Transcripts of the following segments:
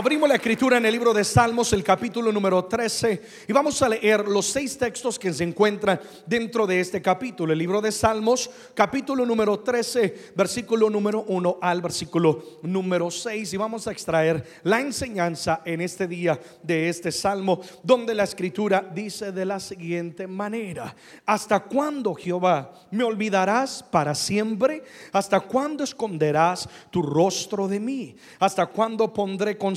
Abrimos la escritura en el libro de Salmos, el capítulo número 13, y vamos a leer los seis textos que se encuentran dentro de este capítulo. El libro de Salmos, capítulo número 13, versículo número 1 al versículo número 6. Y vamos a extraer la enseñanza en este día de este salmo, donde la escritura dice de la siguiente manera: ¿Hasta cuándo, Jehová, me olvidarás para siempre? ¿Hasta cuándo esconderás tu rostro de mí? ¿Hasta cuándo pondré con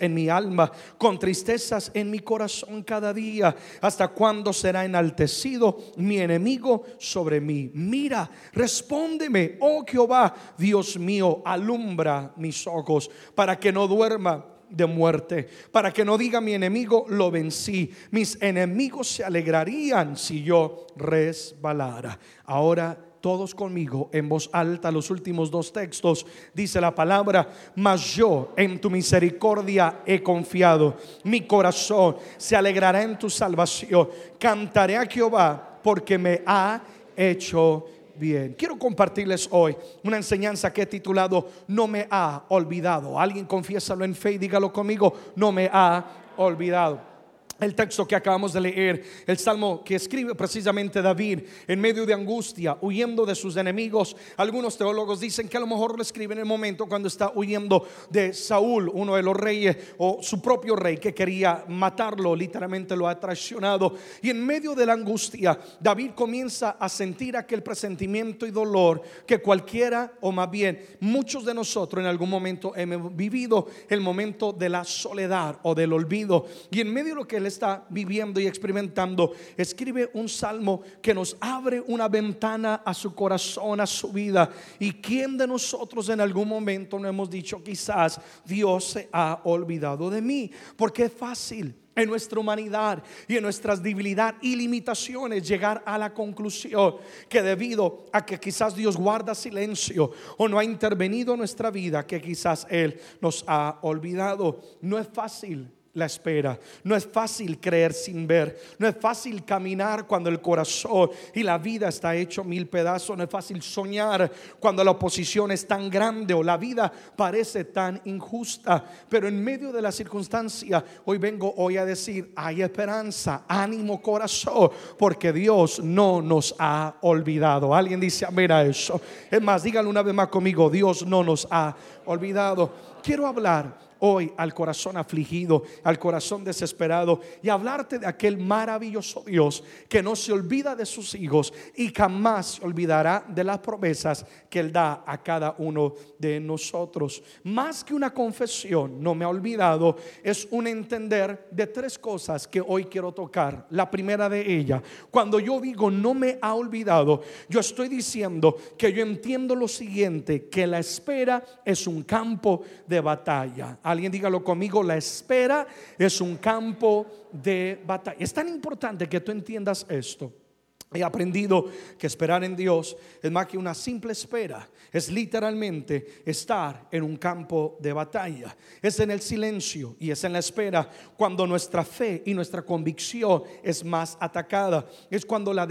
en mi alma, con tristezas en mi corazón cada día. ¿Hasta cuándo será enaltecido mi enemigo sobre mí? Mira, respóndeme, oh Jehová, Dios mío, alumbra mis ojos para que no duerma de muerte, para que no diga mi enemigo, lo vencí. Mis enemigos se alegrarían si yo resbalara. Ahora todos conmigo en voz alta los últimos dos textos. Dice la palabra, mas yo en tu misericordia he confiado. Mi corazón se alegrará en tu salvación. Cantaré a Jehová porque me ha hecho bien. Quiero compartirles hoy una enseñanza que he titulado No me ha olvidado. Alguien confiésalo en fe y dígalo conmigo, no me ha olvidado el texto que acabamos de leer, el salmo que escribe precisamente David en medio de angustia, huyendo de sus enemigos. Algunos teólogos dicen que a lo mejor lo escribe en el momento cuando está huyendo de Saúl, uno de los reyes, o su propio rey que quería matarlo, literalmente lo ha traicionado. Y en medio de la angustia, David comienza a sentir aquel presentimiento y dolor que cualquiera, o más bien muchos de nosotros en algún momento hemos vivido, el momento de la soledad o del olvido. Y en medio de lo que está viviendo y experimentando, escribe un salmo que nos abre una ventana a su corazón, a su vida. ¿Y quién de nosotros en algún momento no hemos dicho quizás Dios se ha olvidado de mí? Porque es fácil en nuestra humanidad y en nuestras debilidades y limitaciones llegar a la conclusión que debido a que quizás Dios guarda silencio o no ha intervenido en nuestra vida, que quizás Él nos ha olvidado. No es fácil la espera. No es fácil creer sin ver. No es fácil caminar cuando el corazón y la vida está hecho mil pedazos. No es fácil soñar cuando la oposición es tan grande o la vida parece tan injusta. Pero en medio de la circunstancia, hoy vengo hoy a decir, hay esperanza, ánimo corazón, porque Dios no nos ha olvidado. Alguien dice, mira eso. Es más, díganlo una vez más conmigo, Dios no nos ha olvidado. Quiero hablar hoy al corazón afligido, al corazón desesperado y hablarte de aquel maravilloso Dios que no se olvida de sus hijos y jamás se olvidará de las promesas que Él da a cada uno de nosotros. Más que una confesión, no me ha olvidado, es un entender de tres cosas que hoy quiero tocar. La primera de ellas, cuando yo digo no me ha olvidado, yo estoy diciendo que yo entiendo lo siguiente, que la espera es un campo de batalla. Alguien dígalo conmigo, la espera es un campo de batalla. Es tan importante que tú entiendas esto. He aprendido que esperar en Dios es más que una simple espera, es literalmente estar en un campo de batalla. Es en el silencio y es en la espera cuando nuestra fe y nuestra convicción es más atacada. Es cuando la,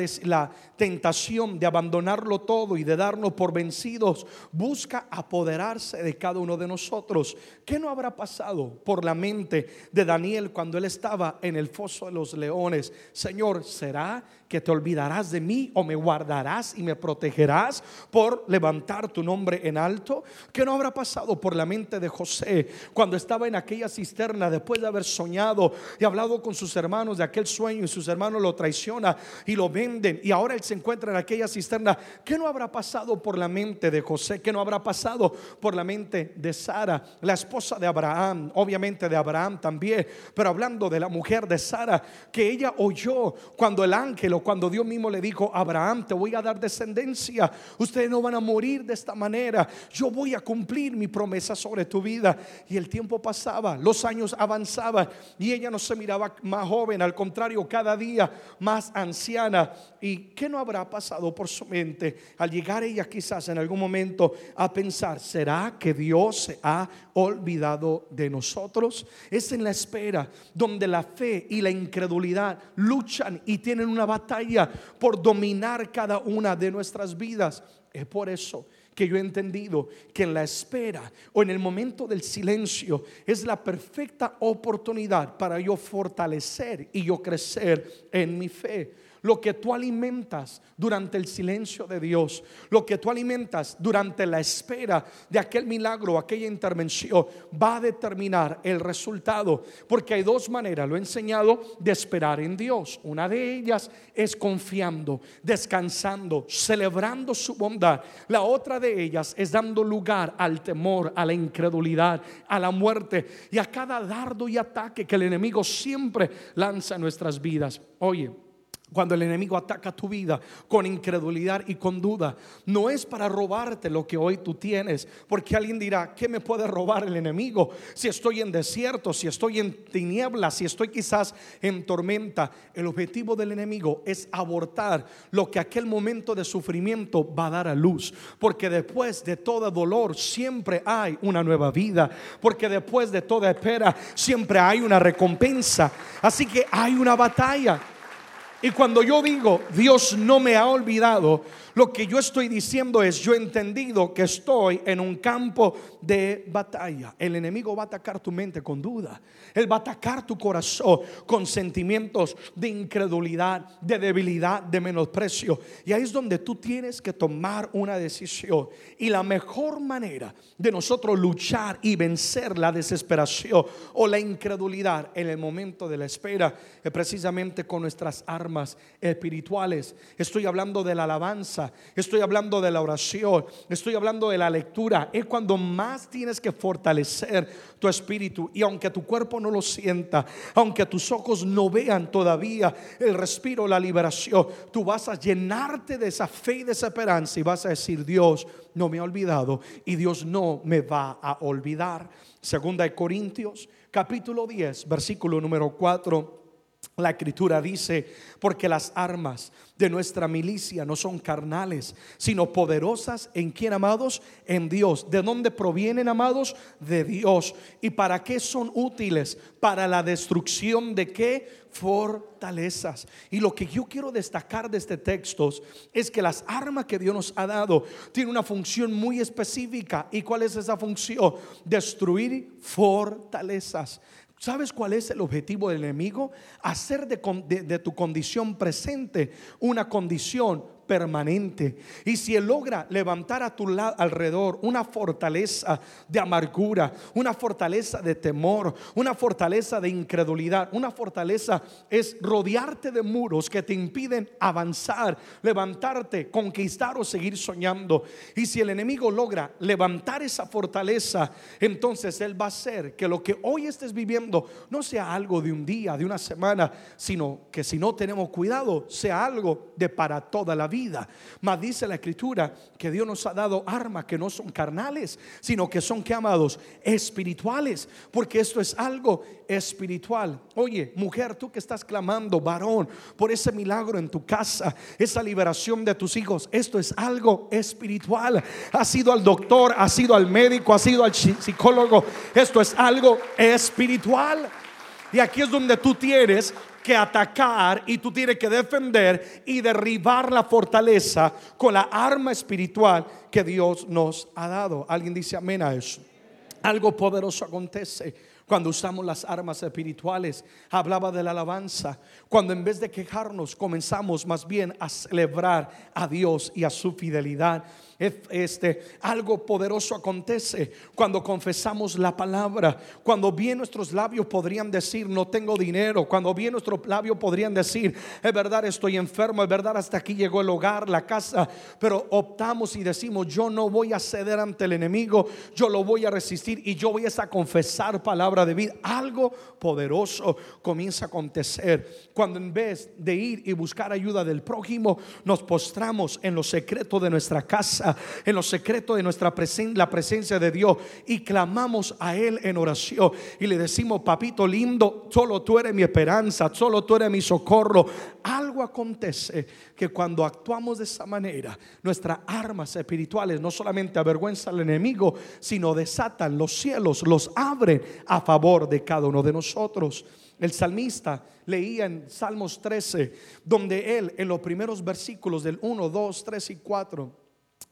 tentación de abandonarlo todo y de darnos por vencidos busca apoderarse de cada uno de nosotros. ¿Qué no habrá pasado por la mente de Daniel cuando él estaba en el foso de los leones? Señor, ¿será que te olvidarás de mí o me guardarás y me protegerás por levantar tu nombre en alto? ¿Qué no habrá pasado por la mente de José cuando estaba en aquella cisterna después de haber soñado y hablado con sus hermanos de aquel sueño y sus hermanos lo traicionan y lo venden y ahora él se encuentra en aquella cisterna? ¿Qué no habrá pasado por la mente de José? ¿Qué no habrá pasado por la mente de Sara, la esposa de Abraham? Obviamente de Abraham también, pero hablando de la mujer de Sara, que ella oyó cuando el ángel cuando Dios mismo le dijo, Abraham, te voy a dar descendencia, ustedes no van a morir de esta manera, yo voy a cumplir mi promesa sobre tu vida. Y el tiempo pasaba, los años avanzaban y ella no se miraba más joven, al contrario, cada día más anciana. ¿Y qué no habrá pasado por su mente al llegar ella quizás en algún momento a pensar, ¿será que Dios se ha olvidado de nosotros? Es en la espera donde la fe y la incredulidad luchan y tienen una batalla por dominar cada una de nuestras vidas. Es por eso que yo he entendido que en la espera o en el momento del silencio es la perfecta oportunidad para yo fortalecer y yo crecer en mi fe lo que tú alimentas durante el silencio de Dios, lo que tú alimentas durante la espera de aquel milagro, aquella intervención, va a determinar el resultado. Porque hay dos maneras, lo he enseñado, de esperar en Dios. Una de ellas es confiando, descansando, celebrando su bondad. La otra de ellas es dando lugar al temor, a la incredulidad, a la muerte y a cada dardo y ataque que el enemigo siempre lanza en nuestras vidas. Oye, cuando el enemigo ataca tu vida con incredulidad y con duda, no es para robarte lo que hoy tú tienes, porque alguien dirá, ¿qué me puede robar el enemigo? Si estoy en desierto, si estoy en tinieblas, si estoy quizás en tormenta, el objetivo del enemigo es abortar lo que aquel momento de sufrimiento va a dar a luz, porque después de todo dolor siempre hay una nueva vida, porque después de toda espera siempre hay una recompensa, así que hay una batalla. Y cuando yo digo, Dios no me ha olvidado, lo que yo estoy diciendo es, yo he entendido que estoy en un campo de batalla. El enemigo va a atacar tu mente con duda. Él va a atacar tu corazón con sentimientos de incredulidad, de debilidad, de menosprecio. Y ahí es donde tú tienes que tomar una decisión. Y la mejor manera de nosotros luchar y vencer la desesperación o la incredulidad en el momento de la espera es precisamente con nuestras armas espirituales. Estoy hablando de la alabanza estoy hablando de la oración, estoy hablando de la lectura. Es cuando más tienes que fortalecer tu espíritu. Y aunque tu cuerpo no lo sienta, aunque tus ojos no vean todavía el respiro, la liberación, tú vas a llenarte de esa fe y de esa esperanza y vas a decir, Dios no me ha olvidado y Dios no me va a olvidar. Segunda de Corintios, capítulo 10, versículo número 4. La escritura dice, porque las armas de nuestra milicia no son carnales, sino poderosas en quien, amados, en Dios. ¿De dónde provienen, amados? De Dios. ¿Y para qué son útiles? Para la destrucción de qué? Fortalezas. Y lo que yo quiero destacar de este texto es que las armas que Dios nos ha dado tienen una función muy específica. ¿Y cuál es esa función? Destruir fortalezas. ¿Sabes cuál es el objetivo del enemigo? Hacer de, tu condición presente una condición permanente. Y si Él logra levantar a tu lado, alrededor una fortaleza de amargura, una fortaleza de temor, una fortaleza de incredulidad, una fortaleza es rodearte de muros que te impiden avanzar, levantarte, conquistar o seguir soñando. Y si el enemigo logra levantar esa fortaleza, entonces Él va a hacer que lo que hoy estés viviendo no sea algo de un día, de una semana, sino que si no tenemos cuidado, sea algo de para toda la vida vida. Mas dice la escritura que Dios nos ha dado armas que no son carnales, sino que son que amados espirituales, porque esto es algo espiritual. Oye, mujer, tú que estás clamando, varón, por ese milagro en tu casa, esa liberación de tus hijos, esto es algo espiritual. Ha sido al doctor, ha sido al médico, ha sido al psicólogo, esto es algo espiritual. Y aquí es donde tú tienes que atacar y tú tienes que defender y derribar la fortaleza con la arma espiritual que Dios nos ha dado. Alguien dice amén a eso. Algo poderoso acontece cuando usamos las armas espirituales. Hablaba de la alabanza. Cuando en vez de quejarnos comenzamos más bien a celebrar a Dios y a su fidelidad este, algo poderoso acontece cuando confesamos la palabra. Cuando bien nuestros labios podrían decir, no tengo dinero. Cuando bien nuestros labios podrían decir, es verdad, estoy enfermo. Es verdad, hasta aquí llegó el hogar, la casa. Pero optamos y decimos, yo no voy a ceder ante el enemigo. Yo lo voy a resistir y yo voy a confesar palabra de vida. Algo poderoso comienza a acontecer cuando en vez de ir y buscar ayuda del prójimo, nos postramos en los secretos de nuestra casa en los secretos de nuestra presencia, la presencia de Dios y clamamos a Él en oración y le decimos, papito lindo, solo tú eres mi esperanza, solo tú eres mi socorro. Algo acontece que cuando actuamos de esa manera, nuestras armas espirituales no solamente avergüenzan al enemigo, sino desatan los cielos, los abren a favor de cada uno de nosotros. El salmista leía en Salmos 13, donde él en los primeros versículos del 1, 2, 3 y 4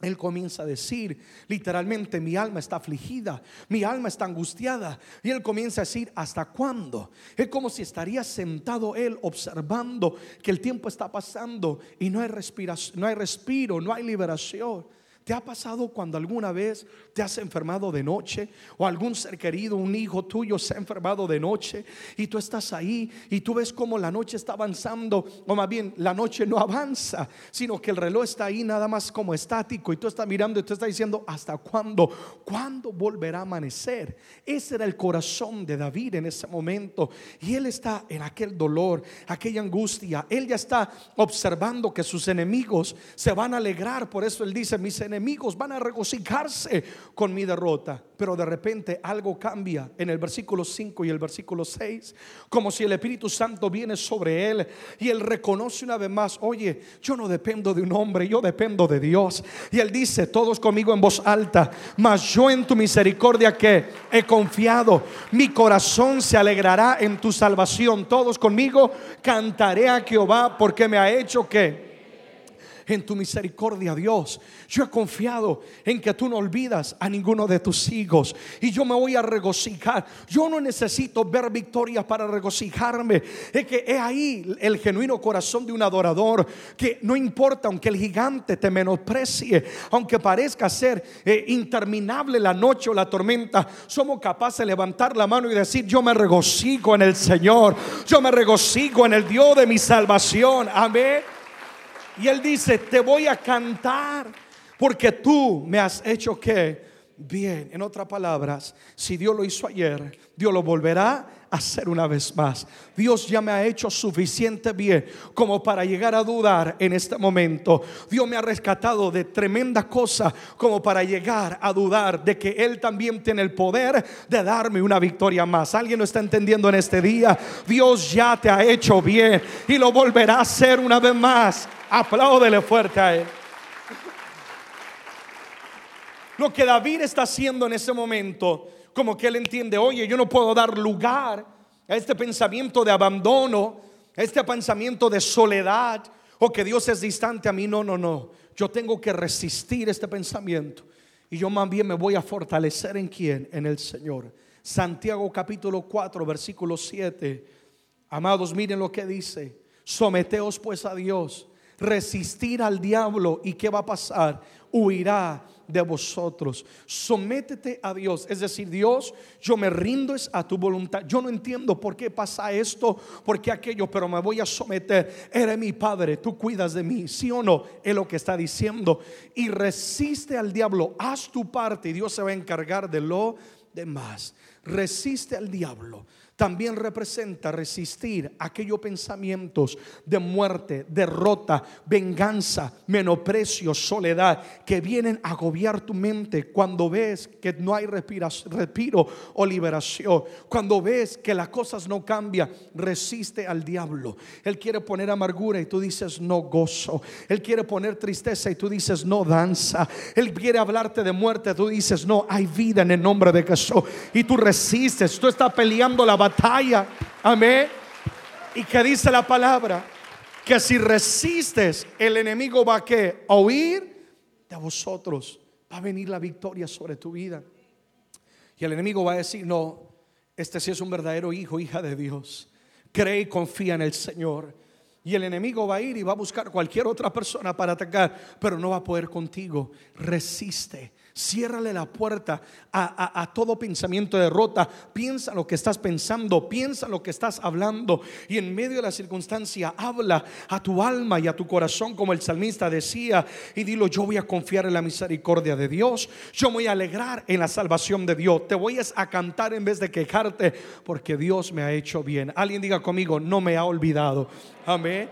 él comienza a decir, literalmente, mi alma está afligida, mi alma está angustiada. Y él comienza a decir, ¿hasta cuándo? Es como si estaría sentado él observando que el tiempo está pasando y no hay respiración, no hay respiro, no hay liberación. ¿Te ha pasado cuando alguna vez te has enfermado de noche o algún ser querido, un hijo tuyo se ha enfermado de noche y tú estás ahí y tú ves como la noche está avanzando o más bien la noche no avanza, sino que el reloj está ahí nada más como estático y tú estás mirando y tú estás diciendo, ¿hasta cuándo? ¿Cuándo volverá a amanecer? Ese era el corazón de David en ese momento. Y él está en aquel dolor, aquella angustia, él ya está observando que sus enemigos se van a alegrar, por eso él dice, mis enemigos van a regocijarse con mi derrota. Pero de repente algo cambia en el versículo 5 y el versículo 6, como si el Espíritu Santo viene sobre él y él reconoce una vez más, oye, yo no dependo de un hombre, yo dependo de Dios. Y él dice, todos conmigo en voz alta, mas yo en tu misericordia que he confiado, mi corazón se alegrará en tu salvación. Todos conmigo cantaré a Jehová porque me ha hecho que en tu misericordia, Dios. Yo he confiado en que tú no olvidas a ninguno de tus hijos y yo me voy a regocijar. Yo no necesito ver victoria para regocijarme. Es que es ahí el genuino corazón de un adorador que no importa aunque el gigante te menosprecie, aunque parezca ser eh, interminable la noche o la tormenta, somos capaces de levantar la mano y decir, yo me regocijo en el Señor, yo me regocijo en el Dios de mi salvación. Amén. Y él dice, te voy a cantar porque tú me has hecho que bien. En otras palabras, si Dios lo hizo ayer, Dios lo volverá hacer una vez más. Dios ya me ha hecho suficiente bien como para llegar a dudar en este momento. Dios me ha rescatado de tremenda cosa como para llegar a dudar de que Él también tiene el poder de darme una victoria más. ¿Alguien lo está entendiendo en este día? Dios ya te ha hecho bien y lo volverá a hacer una vez más. Apláudele fuerte a él. Lo que David está haciendo en ese momento, como que él entiende, oye, yo no puedo dar lugar a este pensamiento de abandono, a este pensamiento de soledad, o que Dios es distante a mí. No, no, no. Yo tengo que resistir este pensamiento. Y yo más bien me voy a fortalecer en quién? En el Señor. Santiago capítulo 4, versículo 7. Amados, miren lo que dice. Someteos pues a Dios resistir al diablo y ¿qué va a pasar? Huirá de vosotros. Sométete a Dios. Es decir, Dios, yo me rindo a tu voluntad. Yo no entiendo por qué pasa esto, por qué aquello, pero me voy a someter. Eres mi Padre, tú cuidas de mí. Sí o no, es lo que está diciendo. Y resiste al diablo. Haz tu parte y Dios se va a encargar de lo demás. Resiste al diablo también representa resistir aquellos pensamientos de muerte, derrota, venganza, menosprecio, soledad que vienen a agobiar tu mente cuando ves que no hay respiro o liberación, cuando ves que las cosas no cambian, resiste al diablo. Él quiere poner amargura y tú dices no gozo. Él quiere poner tristeza y tú dices no danza. Él quiere hablarte de muerte, tú dices no hay vida en el nombre de Jesús y tú resistes, tú estás peleando la batalla batalla. Amén. Y que dice la palabra que si resistes, el enemigo va a que a huir de vosotros. Va a venir la victoria sobre tu vida. Y el enemigo va a decir, no, este sí es un verdadero hijo, hija de Dios. Cree y confía en el Señor. Y el enemigo va a ir y va a buscar cualquier otra persona para atacar, pero no va a poder contigo. Resiste. Ciérrale la puerta a, todo pensamiento de derrota. Piensa lo que estás pensando, piensa lo que estás hablando. Y en medio de la circunstancia, habla a tu alma y a tu corazón, como el salmista decía. Y dilo: Yo voy a confiar en la misericordia de Dios. Yo voy a alegrar en la salvación de Dios. Te voy a cantar en vez de quejarte, porque Dios me ha hecho bien. Alguien diga conmigo: No me ha olvidado. Amén.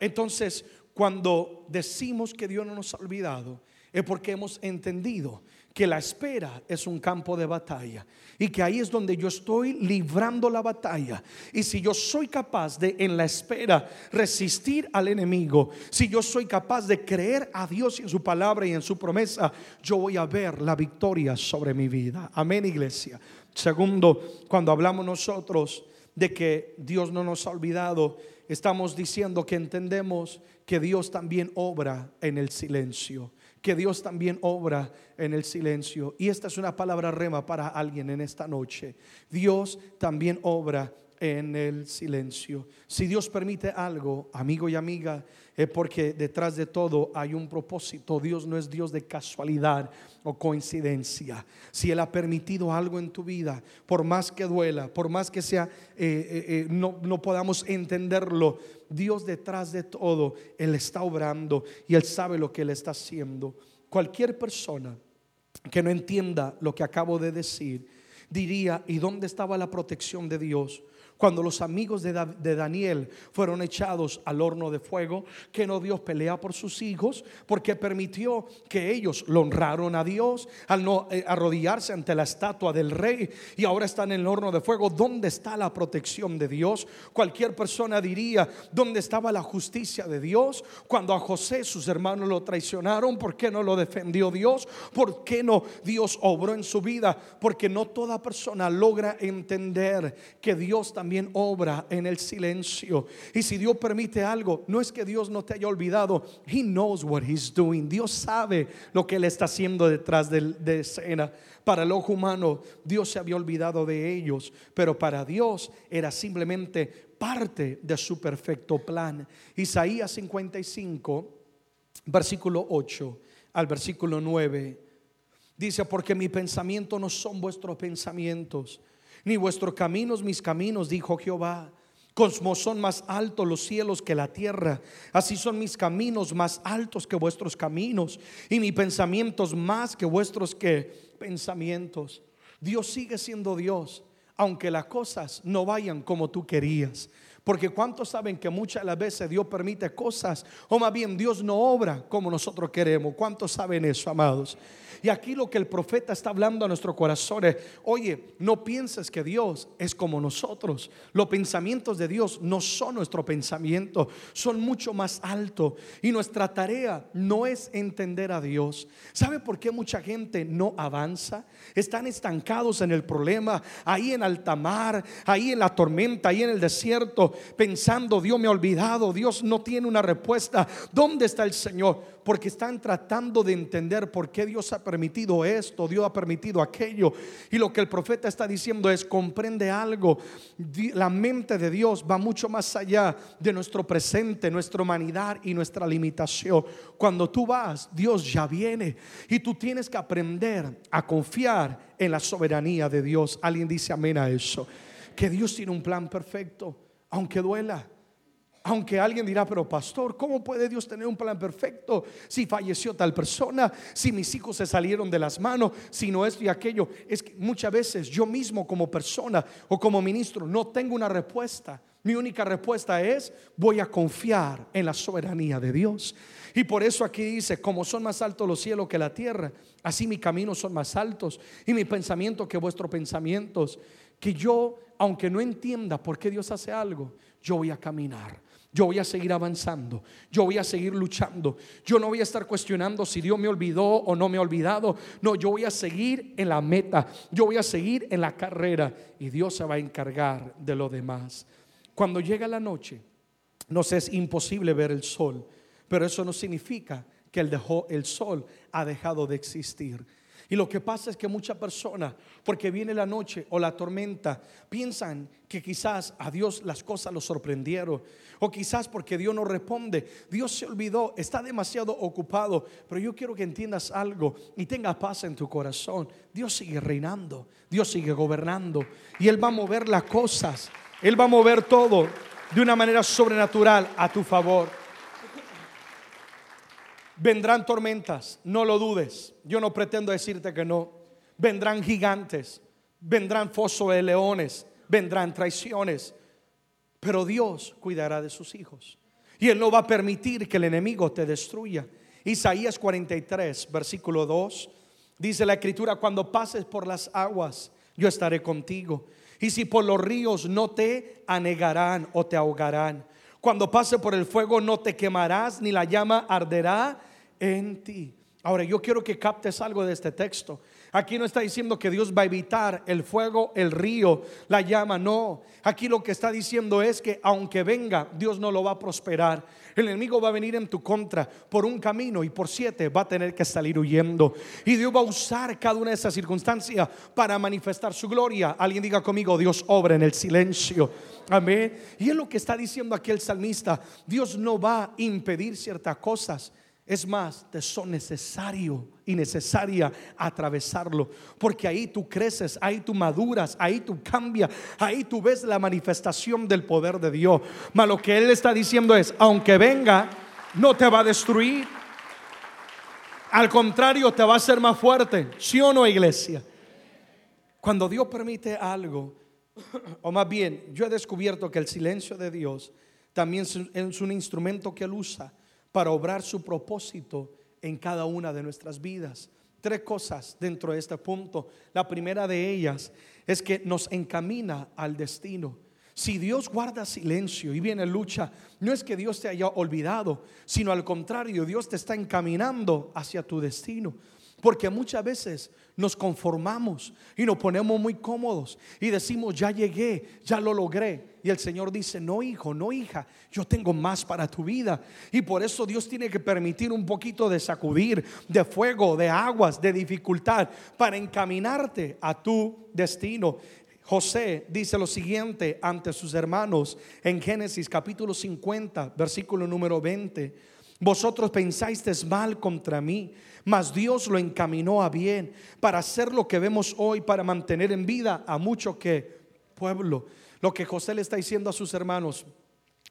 Entonces, cuando decimos que Dios no nos ha olvidado, es porque hemos entendido que la espera es un campo de batalla y que ahí es donde yo estoy librando la batalla. Y si yo soy capaz de en la espera resistir al enemigo, si yo soy capaz de creer a Dios y en su palabra y en su promesa, yo voy a ver la victoria sobre mi vida. Amén, iglesia. Segundo, cuando hablamos nosotros de que Dios no nos ha olvidado, estamos diciendo que entendemos que Dios también obra en el silencio que Dios también obra en el silencio. Y esta es una palabra rema para alguien en esta noche. Dios también obra en el silencio. Si Dios permite algo, amigo y amiga, es porque detrás de todo hay un propósito. Dios no es Dios de casualidad o coincidencia. Si Él ha permitido algo en tu vida, por más que duela, por más que sea, eh, eh, eh, no, no podamos entenderlo, Dios detrás de todo, Él está obrando y Él sabe lo que Él está haciendo. Cualquier persona que no entienda lo que acabo de decir, diría, ¿y dónde estaba la protección de Dios? Cuando los amigos de, Daniel fueron echados al horno de fuego, que no Dios pelea por sus hijos, porque permitió que ellos lo honraron a Dios al no eh, arrodillarse ante la estatua del rey y ahora están en el horno de fuego. ¿Dónde está la protección de Dios? Cualquier persona diría, ¿dónde estaba la justicia de Dios? Cuando a José sus hermanos lo traicionaron, ¿por qué no lo defendió Dios? ¿Por qué no Dios obró en su vida? Porque no toda persona logra entender que Dios también también obra en el silencio. Y si Dios permite algo, no es que Dios no te haya olvidado. He knows what he's doing. Dios sabe lo que él está haciendo detrás de, de escena. Para el ojo humano, Dios se había olvidado de ellos, pero para Dios era simplemente parte de su perfecto plan. Isaías 55, versículo 8 al versículo 9. Dice, porque mi pensamiento no son vuestros pensamientos ni vuestros caminos mis caminos, dijo Jehová. Como son más altos los cielos que la tierra, así son mis caminos más altos que vuestros caminos, y mis pensamientos más que vuestros que pensamientos. Dios sigue siendo Dios, aunque las cosas no vayan como tú querías. Porque cuántos saben que muchas de las veces Dios permite cosas, o más bien Dios no obra como nosotros queremos. ¿Cuántos saben eso, amados? Y aquí lo que el profeta está hablando a nuestro corazón es, oye, no pienses que Dios es como nosotros. Los pensamientos de Dios no son nuestro pensamiento, son mucho más altos. Y nuestra tarea no es entender a Dios. ¿Sabe por qué mucha gente no avanza? Están estancados en el problema, ahí en alta mar, ahí en la tormenta, ahí en el desierto, pensando, Dios me ha olvidado, Dios no tiene una respuesta. ¿Dónde está el Señor? porque están tratando de entender por qué Dios ha permitido esto, Dios ha permitido aquello. Y lo que el profeta está diciendo es, comprende algo, la mente de Dios va mucho más allá de nuestro presente, nuestra humanidad y nuestra limitación. Cuando tú vas, Dios ya viene y tú tienes que aprender a confiar en la soberanía de Dios. Alguien dice amén a eso. Que Dios tiene un plan perfecto, aunque duela aunque alguien dirá, pero pastor, ¿cómo puede Dios tener un plan perfecto si falleció tal persona, si mis hijos se salieron de las manos, si no esto y aquello? Es que muchas veces yo mismo como persona o como ministro no tengo una respuesta. Mi única respuesta es, voy a confiar en la soberanía de Dios. Y por eso aquí dice, como son más altos los cielos que la tierra, así mis caminos son más altos y mi pensamiento que vuestros pensamientos. Que yo, aunque no entienda por qué Dios hace algo, yo voy a caminar yo voy a seguir avanzando, yo voy a seguir luchando, yo no voy a estar cuestionando si Dios me olvidó o no me ha olvidado, no, yo voy a seguir en la meta, yo voy a seguir en la carrera y Dios se va a encargar de lo demás. Cuando llega la noche, nos es imposible ver el sol, pero eso no significa que el, dejó, el sol ha dejado de existir. Y lo que pasa es que muchas personas, porque viene la noche o la tormenta, piensan que quizás a Dios las cosas lo sorprendieron. O quizás porque Dios no responde. Dios se olvidó, está demasiado ocupado. Pero yo quiero que entiendas algo y tengas paz en tu corazón. Dios sigue reinando, Dios sigue gobernando. Y Él va a mover las cosas. Él va a mover todo de una manera sobrenatural a tu favor. Vendrán tormentas, no lo dudes. Yo no pretendo decirte que no. Vendrán gigantes, vendrán fosos de leones, vendrán traiciones. Pero Dios cuidará de sus hijos. Y Él no va a permitir que el enemigo te destruya. Isaías 43, versículo 2, dice la escritura, cuando pases por las aguas, yo estaré contigo. Y si por los ríos no te anegarán o te ahogarán. Cuando pase por el fuego no te quemarás, ni la llama arderá en ti. Ahora yo quiero que captes algo de este texto. Aquí no está diciendo que Dios va a evitar el fuego, el río, la llama, no. Aquí lo que está diciendo es que aunque venga, Dios no lo va a prosperar. El enemigo va a venir en tu contra por un camino y por siete va a tener que salir huyendo. Y Dios va a usar cada una de esas circunstancias para manifestar su gloria. Alguien diga conmigo, Dios obra en el silencio. Amén. Y es lo que está diciendo aquí el salmista. Dios no va a impedir ciertas cosas. Es más, te son necesario y necesaria atravesarlo, porque ahí tú creces, ahí tú maduras, ahí tú cambias, ahí tú ves la manifestación del poder de Dios. Mas lo que Él está diciendo es, aunque venga, no te va a destruir. Al contrario, te va a hacer más fuerte. ¿Sí o no, iglesia? Cuando Dios permite algo, o más bien, yo he descubierto que el silencio de Dios también es un instrumento que Él usa para obrar su propósito en cada una de nuestras vidas. Tres cosas dentro de este punto. La primera de ellas es que nos encamina al destino. Si Dios guarda silencio y viene lucha, no es que Dios te haya olvidado, sino al contrario, Dios te está encaminando hacia tu destino. Porque muchas veces nos conformamos y nos ponemos muy cómodos y decimos, ya llegué, ya lo logré. Y el Señor dice, no hijo, no hija, yo tengo más para tu vida. Y por eso Dios tiene que permitir un poquito de sacudir, de fuego, de aguas, de dificultad, para encaminarte a tu destino. José dice lo siguiente ante sus hermanos en Génesis capítulo 50, versículo número 20. Vosotros pensáis mal contra mí mas Dios lo encaminó a bien para hacer lo que vemos hoy, para mantener en vida a mucho que pueblo. Lo que José le está diciendo a sus hermanos,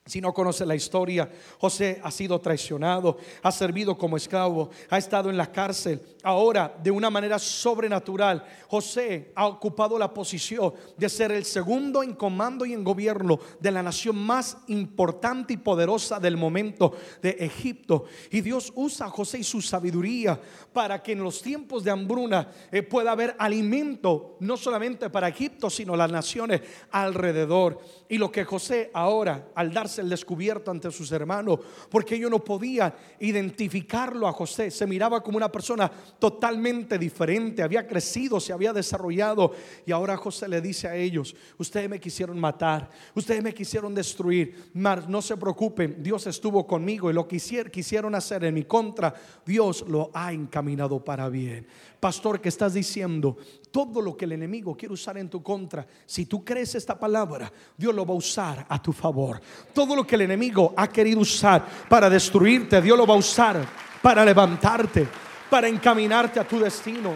si no conoce la historia, José ha sido traicionado, ha servido como esclavo, ha estado en la cárcel. Ahora, de una manera sobrenatural, José ha ocupado la posición de ser el segundo en comando y en gobierno de la nación más importante y poderosa del momento de Egipto. Y Dios usa a José y su sabiduría para que en los tiempos de hambruna eh, pueda haber alimento, no solamente para Egipto, sino las naciones alrededor. Y lo que José ahora, al darse el descubierto ante sus hermanos, porque ellos no podían identificarlo a José. Se miraba como una persona totalmente diferente, había crecido, se había desarrollado. Y ahora José le dice a ellos, ustedes me quisieron matar, ustedes me quisieron destruir, mas no se preocupen, Dios estuvo conmigo y lo que quisieron hacer en mi contra, Dios lo ha encaminado para bien. Pastor, que estás diciendo? Todo lo que el enemigo quiere usar en tu contra, si tú crees esta palabra, Dios lo va a usar a tu favor. Todo lo que el enemigo ha querido usar para destruirte, Dios lo va a usar para levantarte, para encaminarte a tu destino.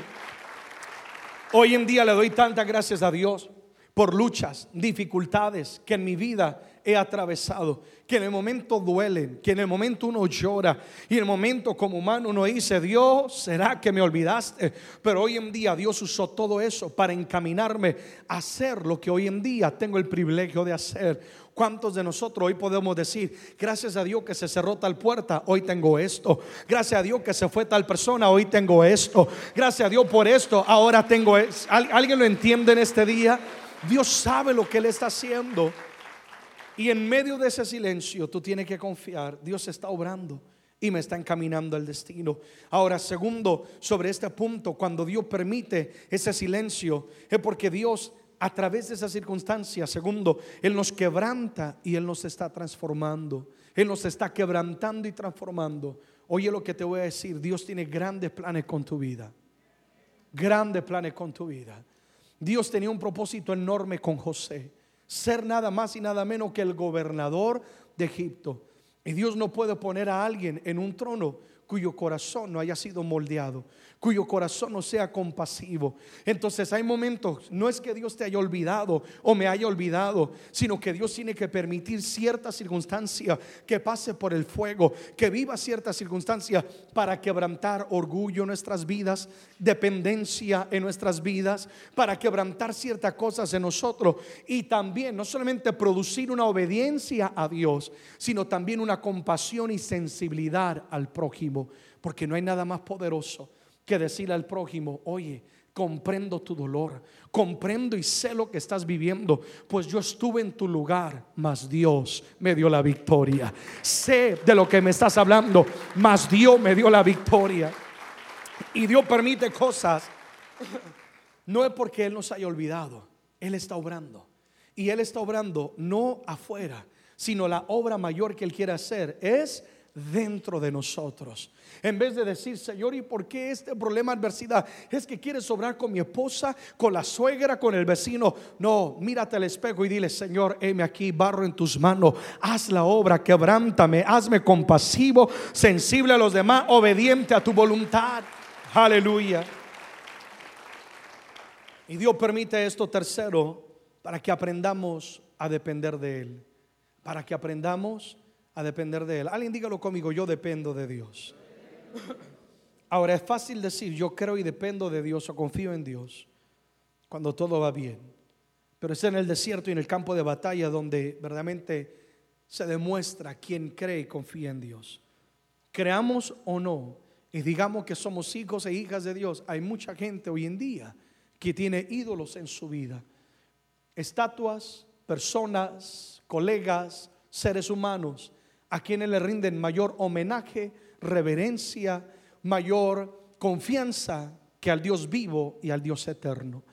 Hoy en día le doy tantas gracias a Dios por luchas, dificultades que en mi vida he atravesado, que en el momento duelen, que en el momento uno llora y en el momento como humano uno dice, Dios, ¿será que me olvidaste? Pero hoy en día Dios usó todo eso para encaminarme a hacer lo que hoy en día tengo el privilegio de hacer. ¿Cuántos de nosotros hoy podemos decir, gracias a Dios que se cerró tal puerta, hoy tengo esto? Gracias a Dios que se fue tal persona, hoy tengo esto. Gracias a Dios por esto, ahora tengo esto. ¿Alguien lo entiende en este día? Dios sabe lo que Él está haciendo. Y en medio de ese silencio tú tienes que confiar, Dios está obrando y me está encaminando al destino. Ahora, segundo, sobre este punto, cuando Dios permite ese silencio, es porque Dios a través de esa circunstancia, segundo, Él nos quebranta y Él nos está transformando. Él nos está quebrantando y transformando. Oye lo que te voy a decir, Dios tiene grandes planes con tu vida. Grandes planes con tu vida. Dios tenía un propósito enorme con José ser nada más y nada menos que el gobernador de Egipto. Y Dios no puede poner a alguien en un trono cuyo corazón no haya sido moldeado cuyo corazón no sea compasivo. Entonces hay momentos, no es que Dios te haya olvidado o me haya olvidado, sino que Dios tiene que permitir cierta circunstancia que pase por el fuego, que viva cierta circunstancia para quebrantar orgullo en nuestras vidas, dependencia en nuestras vidas, para quebrantar ciertas cosas en nosotros y también no solamente producir una obediencia a Dios, sino también una compasión y sensibilidad al prójimo, porque no hay nada más poderoso que decirle al prójimo, oye, comprendo tu dolor, comprendo y sé lo que estás viviendo, pues yo estuve en tu lugar, mas Dios me dio la victoria. Sé de lo que me estás hablando, mas Dios me dio la victoria. Y Dios permite cosas No es porque Él nos haya olvidado, Él está obrando. Y Él está obrando no afuera, sino la obra mayor que Él quiere hacer es dentro de nosotros. En vez de decir, Señor, ¿y por qué este problema, adversidad? Es que quieres obrar con mi esposa, con la suegra, con el vecino. No, mírate al espejo y dile, Señor, heme aquí, barro en tus manos. Haz la obra, quebrántame, hazme compasivo, sensible a los demás, obediente a tu voluntad. Aleluya. Y Dios permite esto tercero para que aprendamos a depender de Él. Para que aprendamos a depender de Él. Alguien dígalo conmigo, yo dependo de Dios. Ahora es fácil decir, yo creo y dependo de Dios o confío en Dios cuando todo va bien. Pero es en el desierto y en el campo de batalla donde verdaderamente se demuestra quién cree y confía en Dios. Creamos o no, y digamos que somos hijos e hijas de Dios, hay mucha gente hoy en día que tiene ídolos en su vida. Estatuas, personas, colegas, seres humanos, a quienes le rinden mayor homenaje, reverencia, mayor confianza que al Dios vivo y al Dios eterno.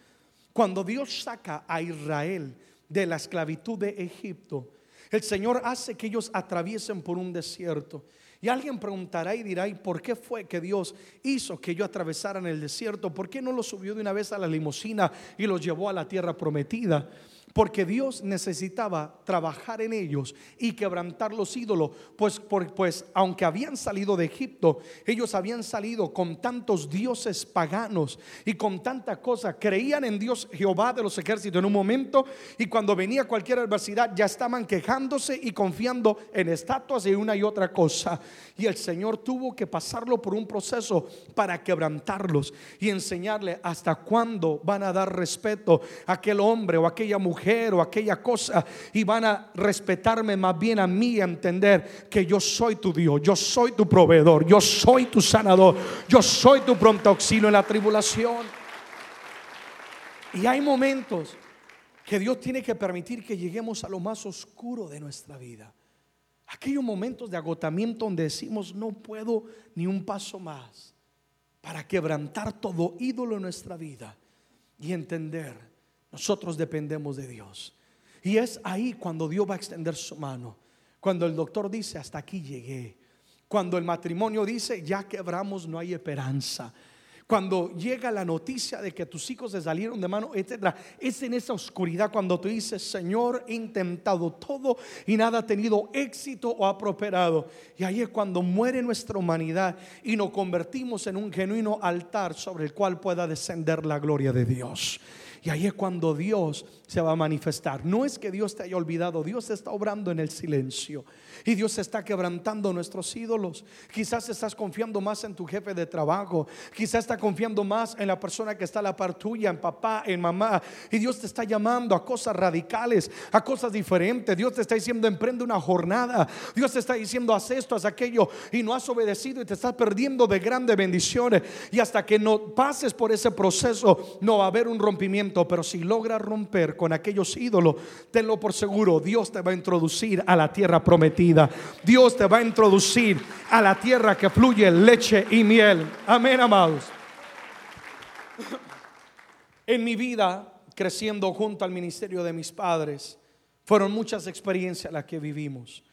Cuando Dios saca a Israel de la esclavitud de Egipto, el Señor hace que ellos atraviesen por un desierto. Y alguien preguntará y dirá, ¿y por qué fue que Dios hizo que ellos atravesaran el desierto? ¿Por qué no los subió de una vez a la limusina y los llevó a la tierra prometida? Porque Dios necesitaba trabajar en ellos y quebrantar los ídolos, pues, pues aunque habían salido de Egipto, ellos habían salido con tantos dioses paganos y con tanta cosa, creían en Dios Jehová de los ejércitos en un momento y cuando venía cualquier adversidad ya estaban quejándose y confiando en estatuas y una y otra cosa. Y el Señor tuvo que pasarlo por un proceso para quebrantarlos y enseñarle hasta cuándo van a dar respeto a aquel hombre o aquella mujer o aquella cosa y van a respetarme más bien a mí a entender que yo soy tu Dios, yo soy tu proveedor, yo soy tu sanador, yo soy tu pronto auxilio en la tribulación. Y hay momentos que Dios tiene que permitir que lleguemos a lo más oscuro de nuestra vida. Aquellos momentos de agotamiento donde decimos no puedo ni un paso más para quebrantar todo ídolo en nuestra vida y entender nosotros dependemos de Dios. Y es ahí cuando Dios va a extender su mano. Cuando el doctor dice, hasta aquí llegué. Cuando el matrimonio dice, ya quebramos, no hay esperanza. Cuando llega la noticia de que tus hijos se salieron de mano, etcétera, es en esa oscuridad cuando tú dices, Señor, he intentado todo y nada ha tenido éxito o ha prosperado. Y ahí es cuando muere nuestra humanidad y nos convertimos en un genuino altar sobre el cual pueda descender la gloria de Dios. Y ahí es cuando Dios se va a manifestar. No es que Dios te haya olvidado, Dios está obrando en el silencio. Y Dios está quebrantando nuestros ídolos. Quizás estás confiando más en tu jefe de trabajo. Quizás estás confiando más en la persona que está a la par tuya, en papá, en mamá. Y Dios te está llamando a cosas radicales, a cosas diferentes. Dios te está diciendo, emprende una jornada. Dios te está diciendo, haz esto, haz aquello. Y no has obedecido y te estás perdiendo de grandes bendiciones. Y hasta que no pases por ese proceso, no va a haber un rompimiento. Pero si logras romper con aquellos ídolos, tenlo por seguro, Dios te va a introducir a la tierra prometida. Dios te va a introducir a la tierra que fluye leche y miel. Amén, amados. En mi vida, creciendo junto al ministerio de mis padres, fueron muchas experiencias las que vivimos.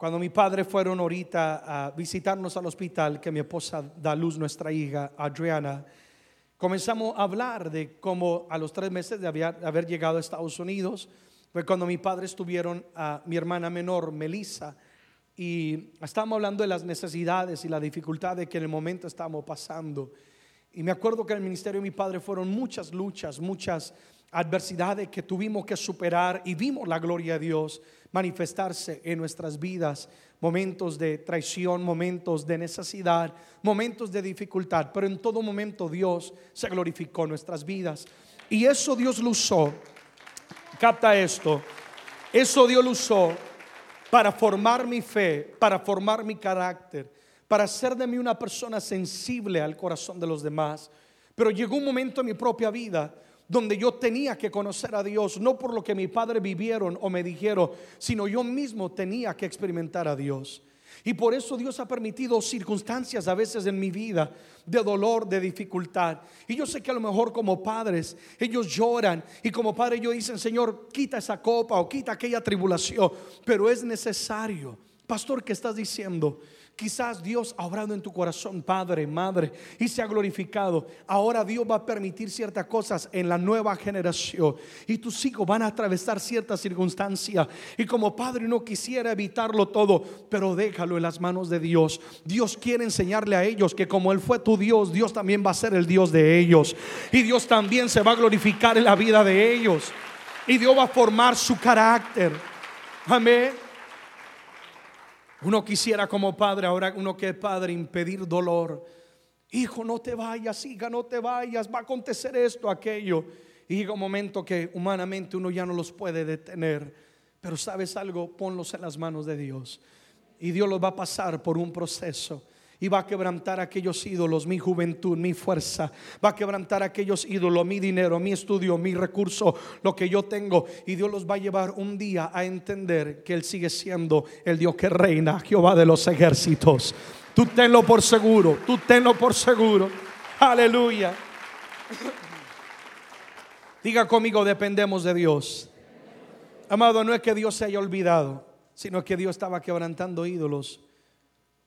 Cuando mi padre fueron ahorita a visitarnos al hospital, que mi esposa da luz, nuestra hija Adriana, comenzamos a hablar de cómo a los tres meses de haber llegado a Estados Unidos, fue cuando mi padre estuvieron a mi hermana menor, Melissa, y estábamos hablando de las necesidades y la dificultad de que en el momento estábamos pasando. Y me acuerdo que en el ministerio de mi padre fueron muchas luchas, muchas adversidades que tuvimos que superar y vimos la gloria de Dios manifestarse en nuestras vidas, momentos de traición, momentos de necesidad, momentos de dificultad, pero en todo momento Dios se glorificó en nuestras vidas. Y eso Dios lo usó Capta esto. Eso Dios lo usó para formar mi fe, para formar mi carácter, para hacer de mí una persona sensible al corazón de los demás. Pero llegó un momento en mi propia vida donde yo tenía que conocer a Dios, no por lo que mi padre vivieron o me dijeron, sino yo mismo tenía que experimentar a Dios. Y por eso Dios ha permitido circunstancias a veces en mi vida de dolor, de dificultad. Y yo sé que a lo mejor como padres ellos lloran y como padres ellos dicen, Señor, quita esa copa o quita aquella tribulación. Pero es necesario. Pastor, ¿qué estás diciendo? Quizás Dios ha obrado en tu corazón, padre, madre, y se ha glorificado. Ahora Dios va a permitir ciertas cosas en la nueva generación. Y tus hijos van a atravesar ciertas circunstancias. Y como padre no quisiera evitarlo todo, pero déjalo en las manos de Dios. Dios quiere enseñarle a ellos que como Él fue tu Dios, Dios también va a ser el Dios de ellos. Y Dios también se va a glorificar en la vida de ellos. Y Dios va a formar su carácter. Amén. Uno quisiera como padre, ahora uno que es padre, impedir dolor. Hijo, no te vayas, hija, no te vayas, va a acontecer esto, aquello. Y llega un momento que humanamente uno ya no los puede detener. Pero sabes algo, ponlos en las manos de Dios. Y Dios los va a pasar por un proceso y va a quebrantar aquellos ídolos, mi juventud, mi fuerza. Va a quebrantar aquellos ídolos, mi dinero, mi estudio, mi recurso, lo que yo tengo. Y Dios los va a llevar un día a entender que Él sigue siendo el Dios que reina, Jehová de los ejércitos. Tú tenlo por seguro, tú tenlo por seguro. Aleluya. Diga conmigo, dependemos de Dios. Amado, no es que Dios se haya olvidado, sino que Dios estaba quebrantando ídolos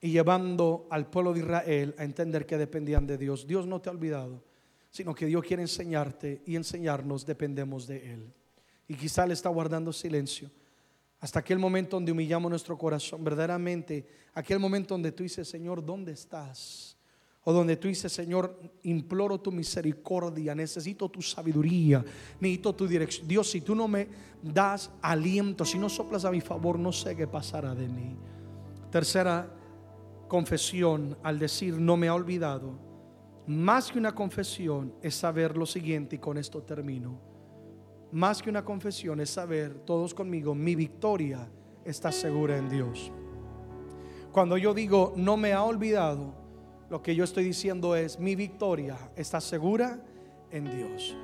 y llevando al pueblo de Israel a entender que dependían de Dios. Dios no te ha olvidado, sino que Dios quiere enseñarte y enseñarnos, dependemos de Él. Y quizá le está guardando silencio hasta aquel momento donde humillamos nuestro corazón, verdaderamente, aquel momento donde tú dices, Señor, ¿dónde estás? O donde tú dices, Señor, imploro tu misericordia, necesito tu sabiduría, necesito tu dirección. Dios, si tú no me das aliento, si no soplas a mi favor, no sé qué pasará de mí. Tercera confesión al decir no me ha olvidado, más que una confesión es saber lo siguiente y con esto termino. Más que una confesión es saber, todos conmigo, mi victoria está segura en Dios. Cuando yo digo no me ha olvidado, lo que yo estoy diciendo es mi victoria está segura en Dios.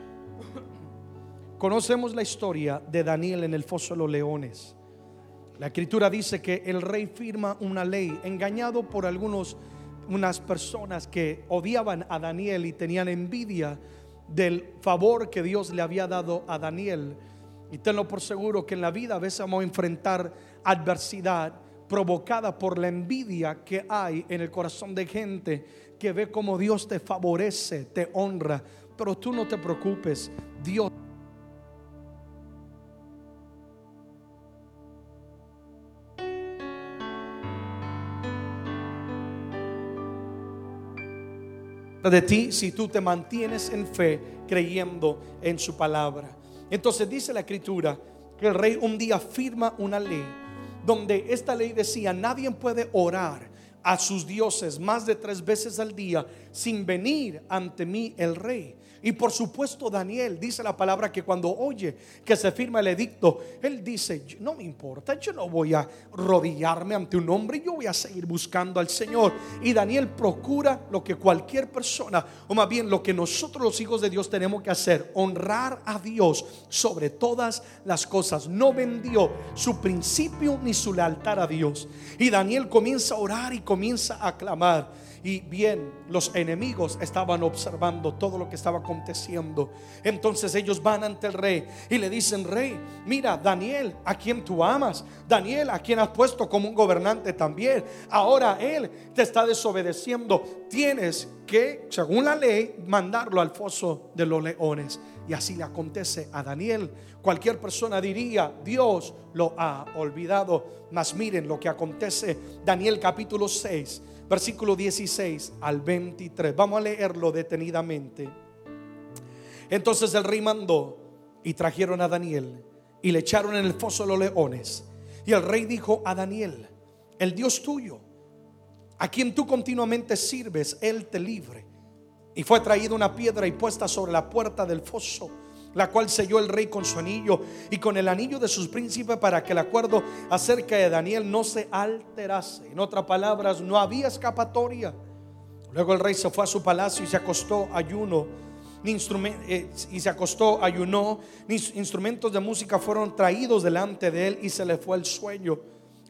Conocemos la historia de Daniel en el foso de los leones. La escritura dice que el rey firma una ley, engañado por algunos unas personas que odiaban a Daniel y tenían envidia del favor que Dios le había dado a Daniel. Y tenlo por seguro que en la vida a veces vamos a enfrentar adversidad provocada por la envidia que hay en el corazón de gente que ve como Dios te favorece, te honra. Pero tú no te preocupes, Dios de ti si tú te mantienes en fe creyendo en su palabra. Entonces dice la escritura que el rey un día firma una ley donde esta ley decía nadie puede orar a sus dioses más de tres veces al día sin venir ante mí el rey. Y por supuesto Daniel dice la palabra que cuando oye que se firma el edicto, él dice, no me importa, yo no voy a rodillarme ante un hombre, yo voy a seguir buscando al Señor. Y Daniel procura lo que cualquier persona, o más bien lo que nosotros los hijos de Dios tenemos que hacer, honrar a Dios sobre todas las cosas. No vendió su principio ni su lealtad a Dios. Y Daniel comienza a orar y comienza a clamar. Y bien, los enemigos estaban observando todo lo que estaba aconteciendo. Entonces ellos van ante el rey y le dicen, rey, mira, Daniel, a quien tú amas, Daniel, a quien has puesto como un gobernante también, ahora él te está desobedeciendo. Tienes que, según la ley, mandarlo al foso de los leones. Y así le acontece a Daniel. Cualquier persona diría, Dios lo ha olvidado. Mas miren lo que acontece. Daniel capítulo 6 versículo 16 al 23. Vamos a leerlo detenidamente. Entonces el rey mandó y trajeron a Daniel y le echaron en el foso los leones. Y el rey dijo a Daniel, el Dios tuyo, a quien tú continuamente sirves, él te libre. Y fue traída una piedra y puesta sobre la puerta del foso la cual selló el rey con su anillo y con el anillo de sus príncipes para que el acuerdo acerca de Daniel no se alterase. En otras palabras, no había escapatoria. Luego el rey se fue a su palacio y se acostó ayuno. Eh, y se acostó, ayunó, instrumentos de música fueron traídos delante de él y se le fue el sueño.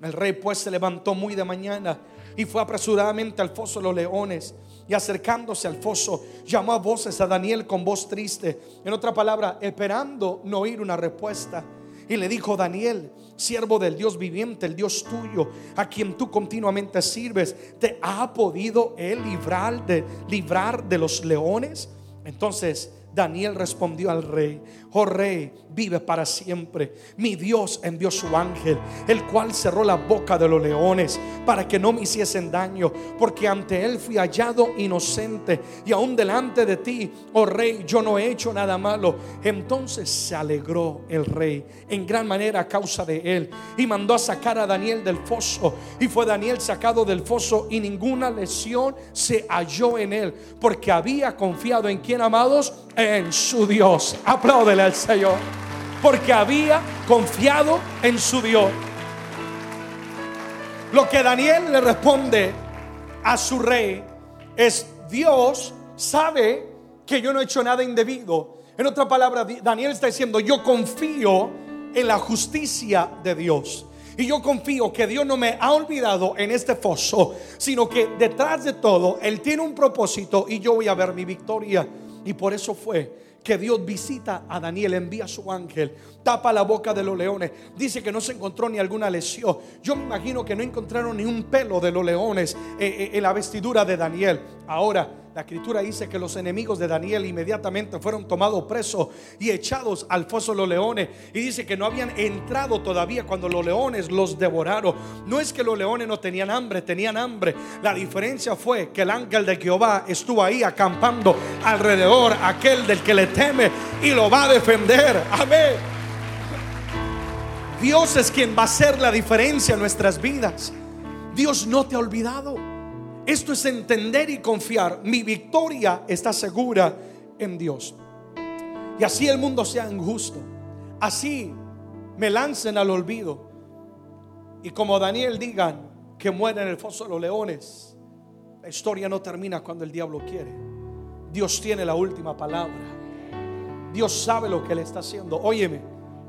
El rey pues se levantó muy de mañana y fue apresuradamente al foso de los leones. Y acercándose al foso, llamó a voces a Daniel con voz triste. En otra palabra, esperando no oír una respuesta. Y le dijo Daniel, siervo del Dios viviente, el Dios tuyo, a quien tú continuamente sirves, ¿te ha podido él librar de, librar de los leones? Entonces Daniel respondió al rey, oh rey, vive para siempre. Mi Dios envió su ángel, el cual cerró la boca de los leones para que no me hiciesen daño, porque ante él fui hallado inocente y aún delante de ti, oh rey, yo no he hecho nada malo. Entonces se alegró el rey en gran manera a causa de él y mandó a sacar a Daniel del foso y fue Daniel sacado del foso y ninguna lesión se halló en él, porque había confiado en quien amados en su Dios. Apláudele al Señor. Porque había confiado en su Dios. Lo que Daniel le responde a su rey es, Dios sabe que yo no he hecho nada indebido. En otra palabra, Daniel está diciendo, yo confío en la justicia de Dios. Y yo confío que Dios no me ha olvidado en este foso, sino que detrás de todo, Él tiene un propósito y yo voy a ver mi victoria. Y por eso fue que Dios visita a Daniel, envía a su ángel, tapa la boca de los leones. Dice que no se encontró ni alguna lesión. Yo me imagino que no encontraron ni un pelo de los leones eh, eh, en la vestidura de Daniel. Ahora, la escritura dice que los enemigos de Daniel inmediatamente fueron tomados presos y echados al foso de los leones. Y dice que no habían entrado todavía cuando los leones los devoraron. No es que los leones no tenían hambre, tenían hambre. La diferencia fue que el ángel de Jehová estuvo ahí acampando alrededor, aquel del que le teme y lo va a defender. Amén. Dios es quien va a hacer la diferencia en nuestras vidas. Dios no te ha olvidado. Esto es entender y confiar. Mi victoria está segura en Dios. Y así el mundo sea injusto. Así me lancen al olvido. Y como Daniel digan que muere en el foso de los leones, la historia no termina cuando el diablo quiere. Dios tiene la última palabra. Dios sabe lo que le está haciendo. Óyeme,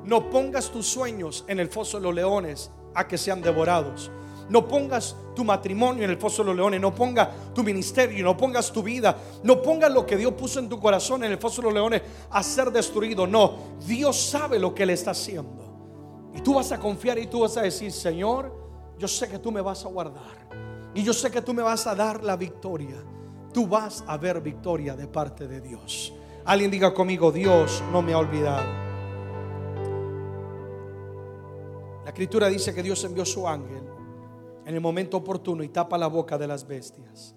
no pongas tus sueños en el foso de los leones a que sean devorados. No pongas tu matrimonio en el foso de los leones. No pongas tu ministerio. No pongas tu vida. No pongas lo que Dios puso en tu corazón en el foso de los leones a ser destruido. No. Dios sabe lo que Él está haciendo. Y tú vas a confiar y tú vas a decir, Señor, yo sé que tú me vas a guardar. Y yo sé que tú me vas a dar la victoria. Tú vas a ver victoria de parte de Dios. Alguien diga conmigo, Dios no me ha olvidado. La escritura dice que Dios envió su ángel en el momento oportuno y tapa la boca de las bestias.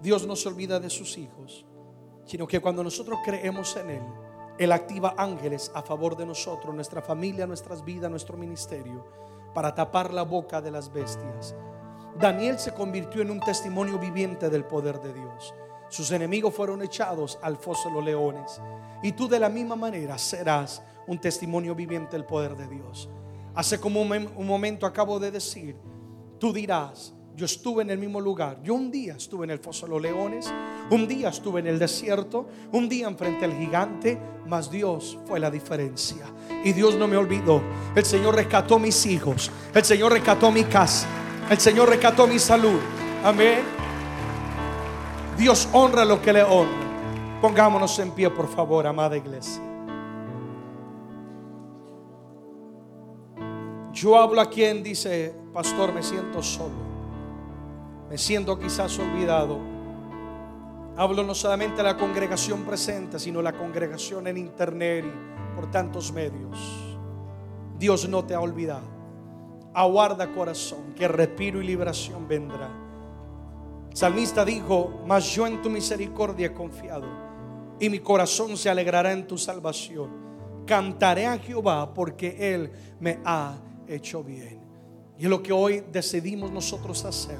Dios no se olvida de sus hijos, sino que cuando nosotros creemos en Él, Él activa ángeles a favor de nosotros, nuestra familia, nuestras vidas, nuestro ministerio, para tapar la boca de las bestias. Daniel se convirtió en un testimonio viviente del poder de Dios. Sus enemigos fueron echados al foso de los leones. Y tú de la misma manera serás un testimonio viviente del poder de Dios. Hace como un momento acabo de decir, Tú dirás, yo estuve en el mismo lugar. Yo un día estuve en el foso de los leones, un día estuve en el desierto, un día enfrente al gigante, mas Dios fue la diferencia. Y Dios no me olvidó. El Señor rescató mis hijos, el Señor rescató mi casa, el Señor rescató mi salud. Amén. Dios honra lo que le honra. Pongámonos en pie, por favor, amada iglesia. Yo hablo a quien dice, pastor, me siento solo. Me siento quizás olvidado. Hablo no solamente a la congregación presente, sino a la congregación en internet y por tantos medios. Dios no te ha olvidado. Aguarda corazón, que respiro y liberación vendrá. salmista dijo, mas yo en tu misericordia he confiado y mi corazón se alegrará en tu salvación. Cantaré a Jehová porque Él me ha hecho bien. Y es lo que hoy decidimos nosotros hacer.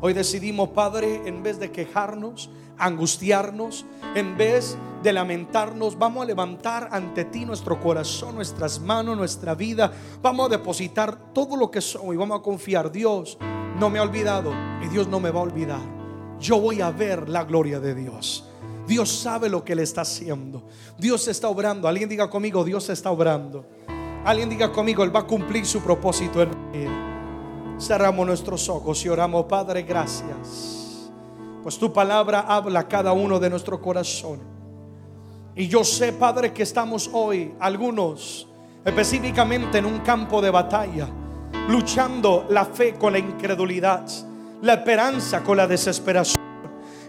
Hoy decidimos, Padre, en vez de quejarnos, angustiarnos, en vez de lamentarnos, vamos a levantar ante ti nuestro corazón, nuestras manos, nuestra vida. Vamos a depositar todo lo que somos y vamos a confiar. Dios no me ha olvidado y Dios no me va a olvidar. Yo voy a ver la gloria de Dios. Dios sabe lo que le está haciendo. Dios está obrando. Alguien diga conmigo, Dios está obrando. Alguien diga conmigo, Él va a cumplir su propósito en mi vida. Cerramos nuestros ojos y oramos, Padre, gracias. Pues tu palabra habla a cada uno de nuestro corazón. Y yo sé, Padre, que estamos hoy, algunos, específicamente en un campo de batalla, luchando la fe con la incredulidad, la esperanza con la desesperación,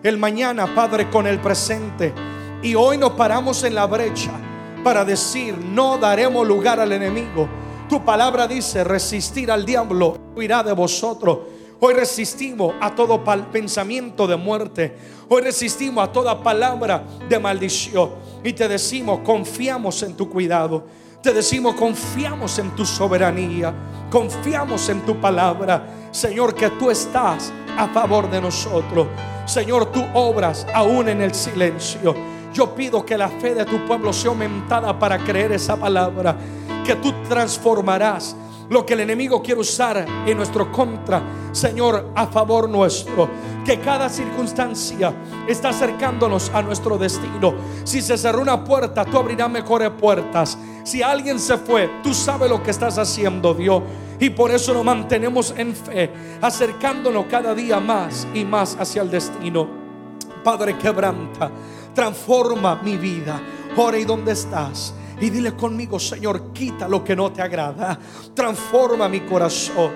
el mañana, Padre, con el presente. Y hoy nos paramos en la brecha para decir, no daremos lugar al enemigo tu palabra dice, resistir al diablo, huirá de vosotros. Hoy resistimos a todo pensamiento de muerte. Hoy resistimos a toda palabra de maldición. Y te decimos, confiamos en tu cuidado. Te decimos, confiamos en tu soberanía. Confiamos en tu palabra. Señor, que tú estás a favor de nosotros. Señor, tú obras aún en el silencio. Yo pido que la fe de tu pueblo sea aumentada para creer esa palabra que tú transformarás lo que el enemigo quiere usar en nuestro contra, Señor, a favor nuestro. Que cada circunstancia está acercándonos a nuestro destino. Si se cerró una puerta, tú abrirás mejores puertas. Si alguien se fue, tú sabes lo que estás haciendo, Dios. Y por eso nos mantenemos en fe, acercándonos cada día más y más hacia el destino. Padre, quebranta, transforma mi vida. Ora y dónde estás y dile conmigo, Señor, quita lo que no te agrada. Transforma mi corazón.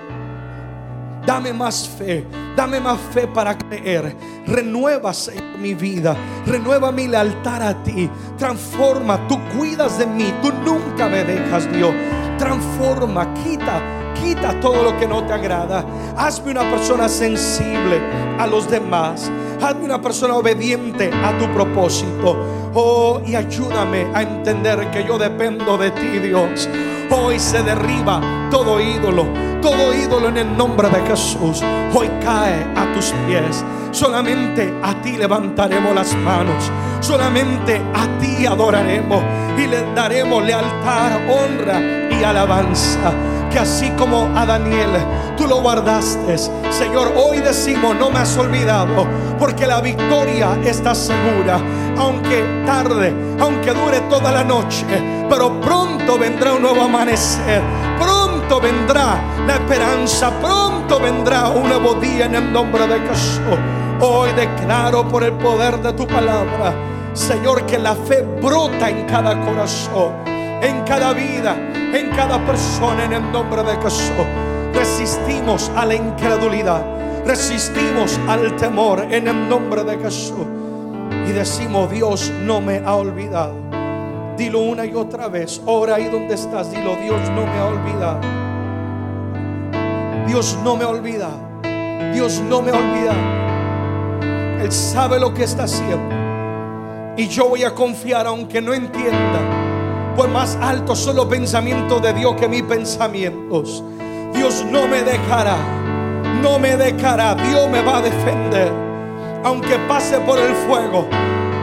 Dame más fe, dame más fe para creer. Renueva, Señor, mi vida. Renueva mi lealtad a ti. Transforma, tú cuidas de mí. Tú nunca me dejas, Dios. Transforma, quita, quita todo lo que no te agrada. Hazme una persona sensible a los demás. Hazme una persona obediente a tu propósito. Oh, y ayúdame a entender que yo dependo de ti, Dios. Hoy se derriba todo ídolo, todo ídolo en el nombre de Jesús. Hoy cae a tus pies. Solamente a ti levantaremos las manos. Solamente a ti adoraremos y le daremos lealtad, honra y alabanza que así como a Daniel tú lo guardaste, Señor, hoy decimos, no me has olvidado, porque la victoria está segura, aunque tarde, aunque dure toda la noche, pero pronto vendrá un nuevo amanecer, pronto vendrá la esperanza, pronto vendrá un nuevo día en el nombre de Jesús. Hoy declaro por el poder de tu palabra, Señor, que la fe brota en cada corazón, en cada vida en cada persona en el nombre de Jesús. Resistimos a la incredulidad, resistimos al temor en el nombre de Jesús. Y decimos, Dios no me ha olvidado. Dilo una y otra vez. Ora ahí donde estás. Dilo, Dios no me ha olvidado. Dios no me ha olvidado. Dios no me ha olvidado. Él sabe lo que está haciendo. Y yo voy a confiar aunque no entienda por más altos son los pensamientos de Dios que mis pensamientos. Dios no me dejará, no me dejará, Dios me va a defender. Aunque pase por el fuego,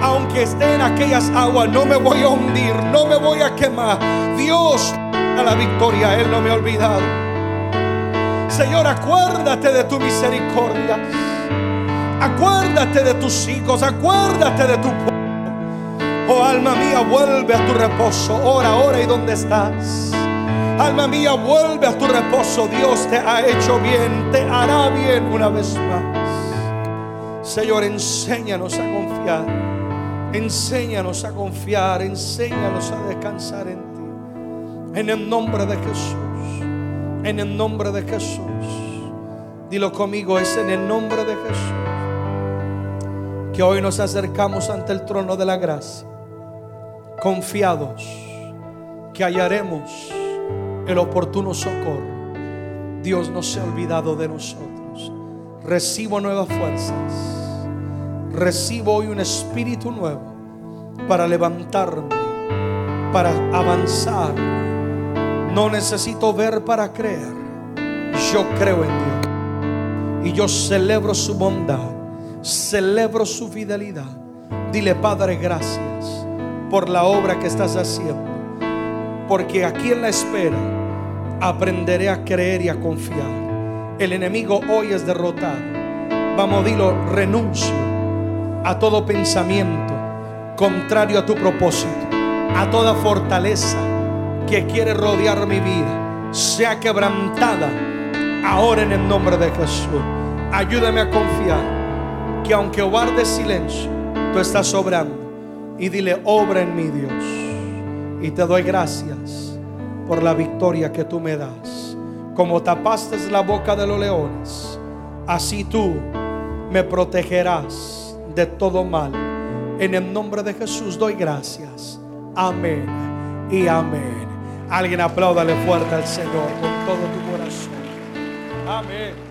aunque esté en aquellas aguas, no me voy a hundir, no me voy a quemar. Dios a la victoria, Él no me ha olvidado. Señor, acuérdate de tu misericordia. Acuérdate de tus hijos, acuérdate de tu pueblo. Alma mía, vuelve a tu reposo. Ora, ora y dónde estás. Alma mía, vuelve a tu reposo. Dios te ha hecho bien, te hará bien una vez más. Señor, enséñanos a confiar. Enséñanos a confiar. Enséñanos a descansar en ti. En el nombre de Jesús. En el nombre de Jesús. Dilo conmigo, es en el nombre de Jesús. Que hoy nos acercamos ante el trono de la gracia confiados que hallaremos el oportuno socorro. Dios no se ha olvidado de nosotros. Recibo nuevas fuerzas. Recibo hoy un espíritu nuevo para levantarme, para avanzar. No necesito ver para creer. Yo creo en Dios. Y yo celebro su bondad. Celebro su fidelidad. Dile, Padre, gracias por la obra que estás haciendo. Porque aquí en la espera aprenderé a creer y a confiar. El enemigo hoy es derrotado. Vamos, dilo, renuncio a todo pensamiento contrario a tu propósito, a toda fortaleza que quiere rodear mi vida, sea quebrantada Ahora en el nombre de Jesús, ayúdame a confiar que aunque guarde silencio, tú estás obrando. Y dile, obra en mi Dios. Y te doy gracias por la victoria que tú me das. Como tapaste la boca de los leones, así tú me protegerás de todo mal. En el nombre de Jesús doy gracias. Amén y amén. Alguien apláudale fuerte al Señor con todo tu corazón. Amén.